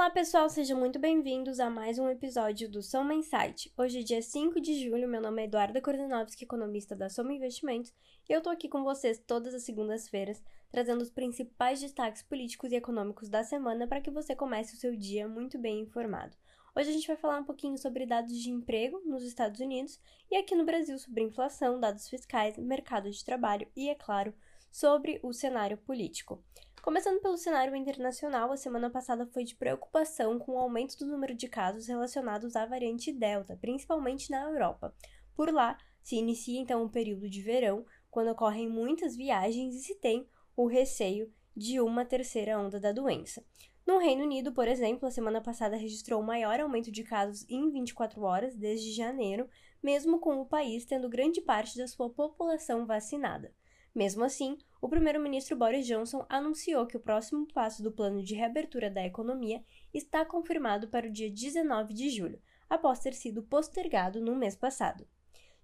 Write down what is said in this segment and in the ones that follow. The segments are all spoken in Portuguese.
Olá, pessoal, sejam muito bem-vindos a mais um episódio do Soma Insight. Hoje é dia 5 de julho, meu nome é Eduarda Kordanovski, economista da Soma Investimentos, e eu tô aqui com vocês todas as segundas-feiras, trazendo os principais destaques políticos e econômicos da semana para que você comece o seu dia muito bem informado. Hoje a gente vai falar um pouquinho sobre dados de emprego nos Estados Unidos e aqui no Brasil sobre inflação, dados fiscais, mercado de trabalho e, é claro, sobre o cenário político. Começando pelo cenário internacional, a semana passada foi de preocupação com o aumento do número de casos relacionados à variante Delta, principalmente na Europa. Por lá, se inicia então o um período de verão, quando ocorrem muitas viagens e se tem o receio de uma terceira onda da doença. No Reino Unido, por exemplo, a semana passada registrou o maior aumento de casos em 24 horas desde janeiro, mesmo com o país tendo grande parte da sua população vacinada. Mesmo assim, o primeiro-ministro Boris Johnson anunciou que o próximo passo do plano de reabertura da economia está confirmado para o dia 19 de julho, após ter sido postergado no mês passado.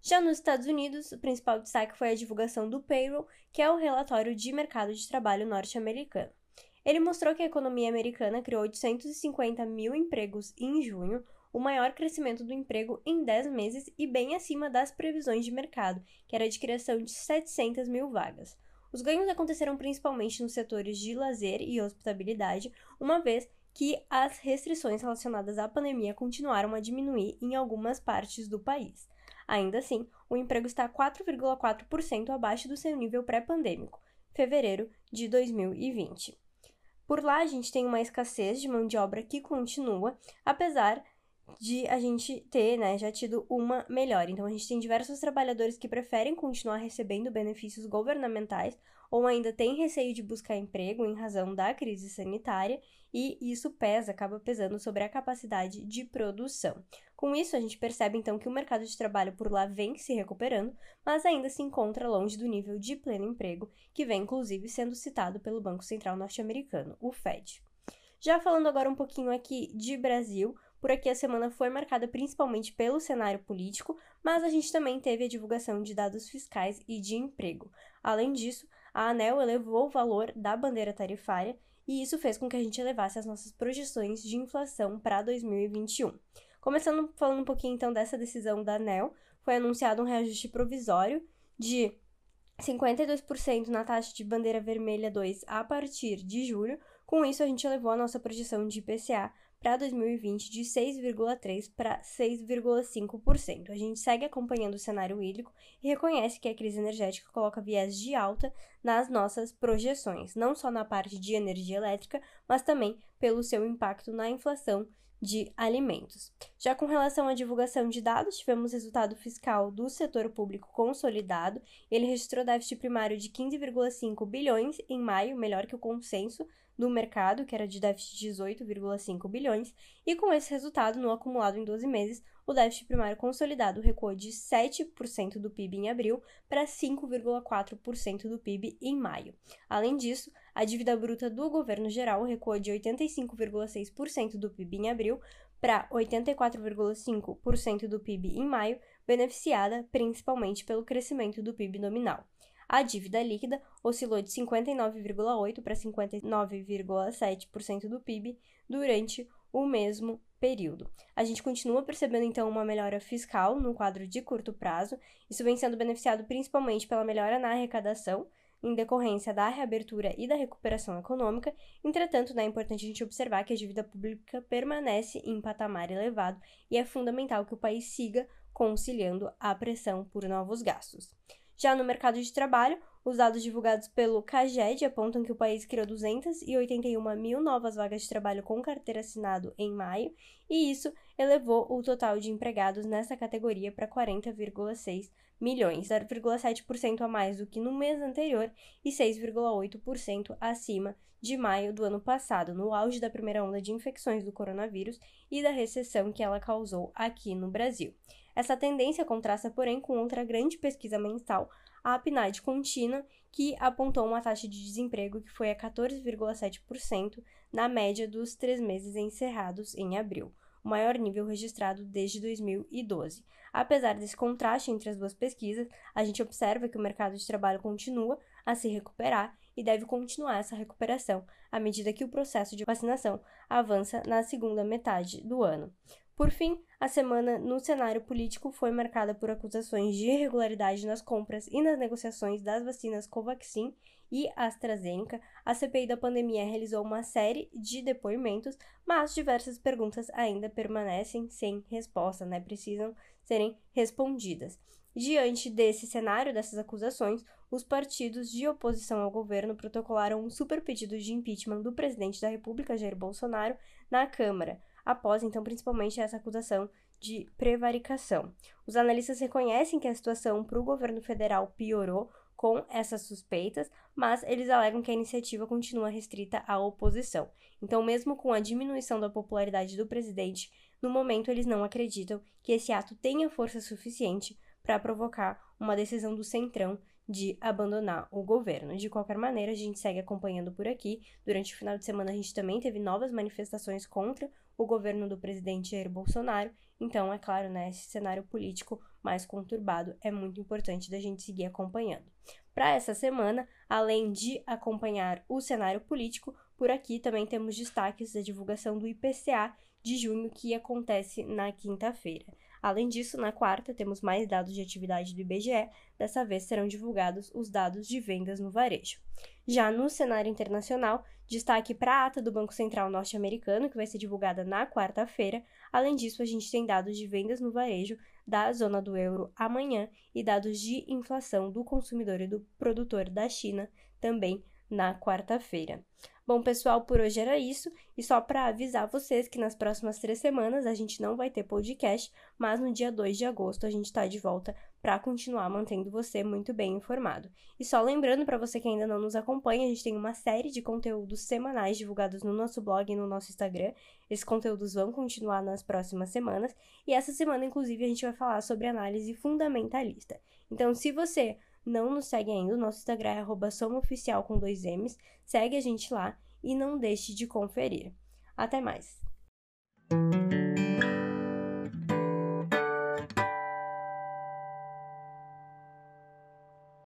Já nos Estados Unidos, o principal destaque foi a divulgação do payroll, que é o relatório de mercado de trabalho norte-americano. Ele mostrou que a economia americana criou 850 mil empregos em junho, o maior crescimento do emprego em 10 meses e bem acima das previsões de mercado, que era de criação de 700 mil vagas. Os ganhos aconteceram principalmente nos setores de lazer e hospitabilidade, uma vez que as restrições relacionadas à pandemia continuaram a diminuir em algumas partes do país. Ainda assim, o emprego está 4,4% abaixo do seu nível pré-pandêmico, fevereiro de 2020. Por lá, a gente tem uma escassez de mão de obra que continua, apesar de a gente ter, né, já tido uma melhora. Então, a gente tem diversos trabalhadores que preferem continuar recebendo benefícios governamentais ou ainda têm receio de buscar emprego em razão da crise sanitária, e isso pesa, acaba pesando sobre a capacidade de produção. Com isso, a gente percebe então que o mercado de trabalho por lá vem se recuperando, mas ainda se encontra longe do nível de pleno emprego, que vem inclusive sendo citado pelo Banco Central norte-americano, o Fed. Já falando agora um pouquinho aqui de Brasil, por aqui a semana foi marcada principalmente pelo cenário político, mas a gente também teve a divulgação de dados fiscais e de emprego. Além disso, a ANEL elevou o valor da bandeira tarifária e isso fez com que a gente elevasse as nossas projeções de inflação para 2021. Começando falando um pouquinho então dessa decisão da ANEL, foi anunciado um reajuste provisório de 52% na taxa de bandeira vermelha 2 a partir de julho. Com isso, a gente elevou a nossa projeção de IPCA para 2020 de 6,3% para 6,5%. A gente segue acompanhando o cenário hídrico e reconhece que a crise energética coloca viés de alta nas nossas projeções, não só na parte de energia elétrica, mas também pelo seu impacto na inflação de alimentos. Já com relação à divulgação de dados, tivemos resultado fiscal do setor público consolidado. Ele registrou déficit primário de 15,5 bilhões em maio, melhor que o consenso do mercado, que era de déficit de 18,5 bilhões, e com esse resultado, no acumulado em 12 meses, o déficit primário consolidado recuou de 7% do PIB em abril para 5,4% do PIB em maio. Além disso, a dívida bruta do governo geral recuou de 85,6% do PIB em abril para 84,5% do PIB em maio, beneficiada principalmente pelo crescimento do PIB nominal. A dívida líquida oscilou de 59,8% para 59,7% do PIB durante o mesmo período. A gente continua percebendo então uma melhora fiscal no quadro de curto prazo, isso vem sendo beneficiado principalmente pela melhora na arrecadação, em decorrência da reabertura e da recuperação econômica. Entretanto, né, é importante a gente observar que a dívida pública permanece em patamar elevado e é fundamental que o país siga conciliando a pressão por novos gastos. Já no mercado de trabalho, os dados divulgados pelo CAGED apontam que o país criou 281 mil novas vagas de trabalho com carteira assinado em maio, e isso elevou o total de empregados nessa categoria para 40,6 milhões, 0,7% a mais do que no mês anterior e 6,8% acima de maio do ano passado, no auge da primeira onda de infecções do coronavírus e da recessão que ela causou aqui no Brasil. Essa tendência contrasta, porém, com outra grande pesquisa mensal, a PNAD contínua, que apontou uma taxa de desemprego que foi a 14,7% na média dos três meses encerrados em abril, o maior nível registrado desde 2012. Apesar desse contraste entre as duas pesquisas, a gente observa que o mercado de trabalho continua a se recuperar e deve continuar essa recuperação à medida que o processo de vacinação avança na segunda metade do ano. Por fim, a semana no cenário político foi marcada por acusações de irregularidade nas compras e nas negociações das vacinas Covaxin e AstraZeneca. A CPI da pandemia realizou uma série de depoimentos, mas diversas perguntas ainda permanecem sem resposta, né? Precisam serem respondidas. Diante desse cenário, dessas acusações, os partidos de oposição ao governo protocolaram um super pedido de impeachment do presidente da República, Jair Bolsonaro, na Câmara após, então, principalmente essa acusação de prevaricação. Os analistas reconhecem que a situação para o governo federal piorou com essas suspeitas, mas eles alegam que a iniciativa continua restrita à oposição. Então, mesmo com a diminuição da popularidade do presidente, no momento eles não acreditam que esse ato tenha força suficiente para provocar uma decisão do Centrão de abandonar o governo. De qualquer maneira, a gente segue acompanhando por aqui. Durante o final de semana, a gente também teve novas manifestações contra o governo do presidente Jair Bolsonaro. Então, é claro, né, esse cenário político mais conturbado é muito importante da gente seguir acompanhando. Para essa semana, além de acompanhar o cenário político, por aqui também temos destaques da divulgação do IPCA de junho que acontece na quinta-feira. Além disso, na quarta, temos mais dados de atividade do IBGE, dessa vez serão divulgados os dados de vendas no varejo. Já no cenário internacional, destaque para a ata do Banco Central norte-americano, que vai ser divulgada na quarta-feira. Além disso, a gente tem dados de vendas no varejo da zona do euro amanhã e dados de inflação do consumidor e do produtor da China também na quarta-feira. Bom, pessoal, por hoje era isso. E só para avisar vocês que nas próximas três semanas a gente não vai ter podcast, mas no dia 2 de agosto a gente está de volta para continuar mantendo você muito bem informado. E só lembrando para você que ainda não nos acompanha, a gente tem uma série de conteúdos semanais divulgados no nosso blog e no nosso Instagram. Esses conteúdos vão continuar nas próximas semanas. E essa semana, inclusive, a gente vai falar sobre análise fundamentalista. Então, se você não nos segue ainda, o nosso Instagram é arroba somaoficial com dois M's, segue a gente lá e não deixe de conferir. Até mais!